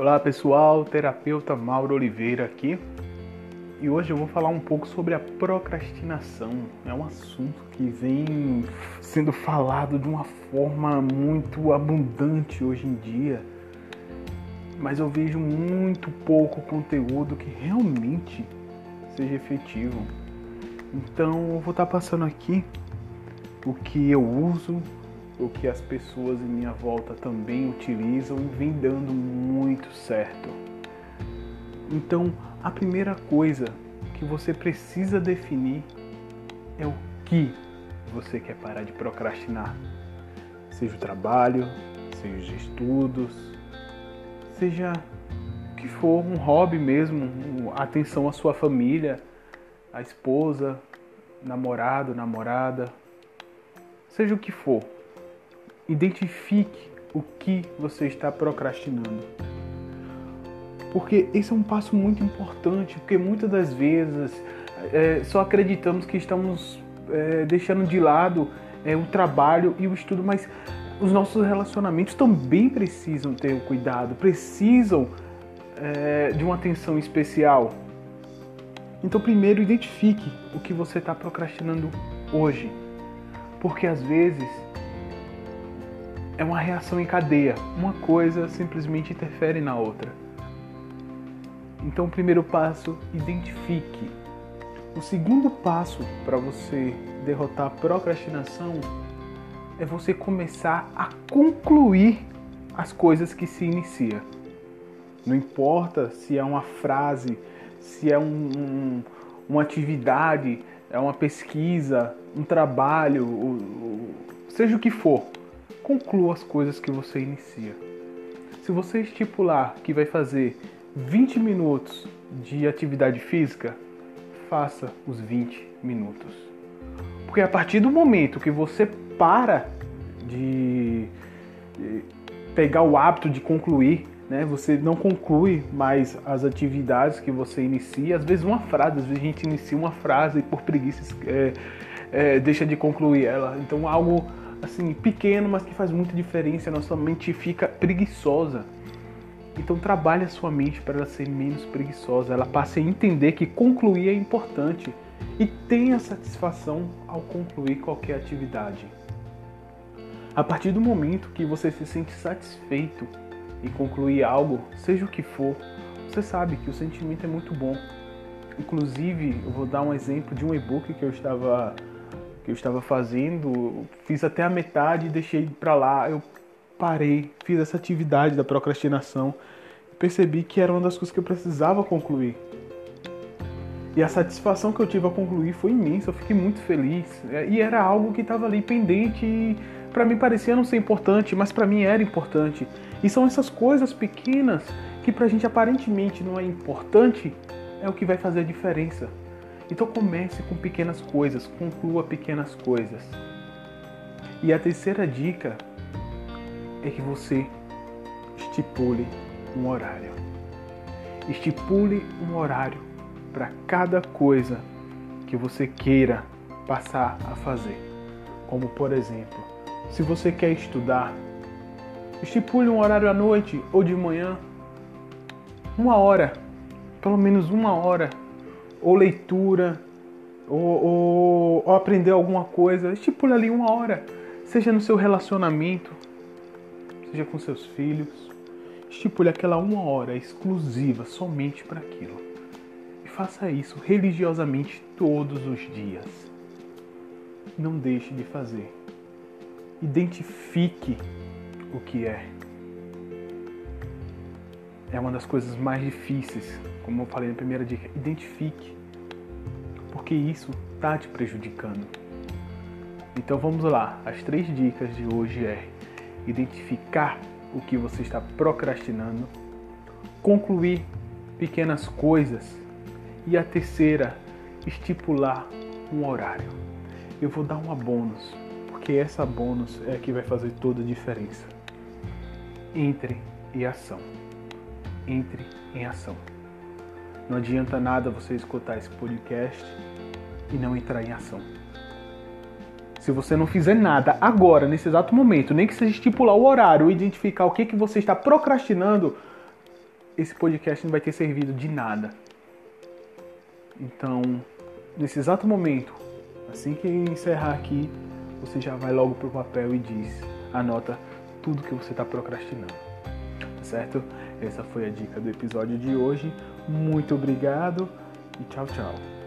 Olá pessoal, terapeuta Mauro Oliveira aqui e hoje eu vou falar um pouco sobre a procrastinação. É um assunto que vem sendo falado de uma forma muito abundante hoje em dia, mas eu vejo muito pouco conteúdo que realmente seja efetivo. Então eu vou estar passando aqui o que eu uso, o que as pessoas em minha volta também utilizam e vem dando muito certo. Então, a primeira coisa que você precisa definir é o que você quer parar de procrastinar. Seja o trabalho, seja os estudos, seja o que for, um hobby mesmo, atenção à sua família, à esposa, namorado, namorada, seja o que for. Identifique o que você está procrastinando. Porque esse é um passo muito importante, porque muitas das vezes é, só acreditamos que estamos é, deixando de lado é, o trabalho e o estudo, mas os nossos relacionamentos também precisam ter o cuidado, precisam é, de uma atenção especial. Então, primeiro, identifique o que você está procrastinando hoje, porque às vezes é uma reação em cadeia. Uma coisa simplesmente interfere na outra. Então, o primeiro passo, identifique. O segundo passo para você derrotar a procrastinação é você começar a concluir as coisas que se inicia. Não importa se é uma frase, se é um, um, uma atividade, é uma pesquisa, um trabalho, seja o que for conclua as coisas que você inicia. Se você estipular que vai fazer 20 minutos de atividade física, faça os 20 minutos. Porque a partir do momento que você para de pegar o hábito de concluir, né? Você não conclui mais as atividades que você inicia. Às vezes uma frase, às vezes a gente inicia uma frase e por preguiça é, é, deixa de concluir ela. Então algo assim, pequeno, mas que faz muita diferença. A nossa mente fica preguiçosa. Então trabalhe a sua mente para ela ser menos preguiçosa. Ela passe a entender que concluir é importante e tenha satisfação ao concluir qualquer atividade. A partir do momento que você se sente satisfeito em concluir algo, seja o que for, você sabe que o sentimento é muito bom. Inclusive, eu vou dar um exemplo de um e-book que eu estava que eu estava fazendo, fiz até a metade e deixei para lá. Eu parei, fiz essa atividade da procrastinação, percebi que era uma das coisas que eu precisava concluir. E a satisfação que eu tive a concluir foi imensa, eu fiquei muito feliz. E era algo que estava ali pendente e para mim parecia não ser importante, mas para mim era importante. E são essas coisas pequenas que pra gente aparentemente não é importante, é o que vai fazer a diferença. Então comece com pequenas coisas, conclua pequenas coisas. E a terceira dica é que você estipule um horário. Estipule um horário para cada coisa que você queira passar a fazer. Como por exemplo, se você quer estudar, estipule um horário à noite ou de manhã, uma hora, pelo menos uma hora ou leitura, ou, ou, ou aprender alguma coisa, estipula ali uma hora, seja no seu relacionamento, seja com seus filhos, estipule aquela uma hora exclusiva somente para aquilo. E faça isso religiosamente todos os dias. Não deixe de fazer. Identifique o que é. É uma das coisas mais difíceis como eu falei na primeira dica, identifique, porque isso está te prejudicando. Então vamos lá, as três dicas de hoje é identificar o que você está procrastinando, concluir pequenas coisas e a terceira, estipular um horário. Eu vou dar uma bônus, porque essa bônus é a que vai fazer toda a diferença. Entre em ação entre em ação. Não adianta nada você escutar esse podcast e não entrar em ação. Se você não fizer nada agora, nesse exato momento, nem que seja estipular o horário, identificar o que, que você está procrastinando, esse podcast não vai ter servido de nada. Então, nesse exato momento, assim que encerrar aqui, você já vai logo para o papel e diz, anota tudo que você está procrastinando certo? Essa foi a dica do episódio de hoje. Muito obrigado e tchau, tchau.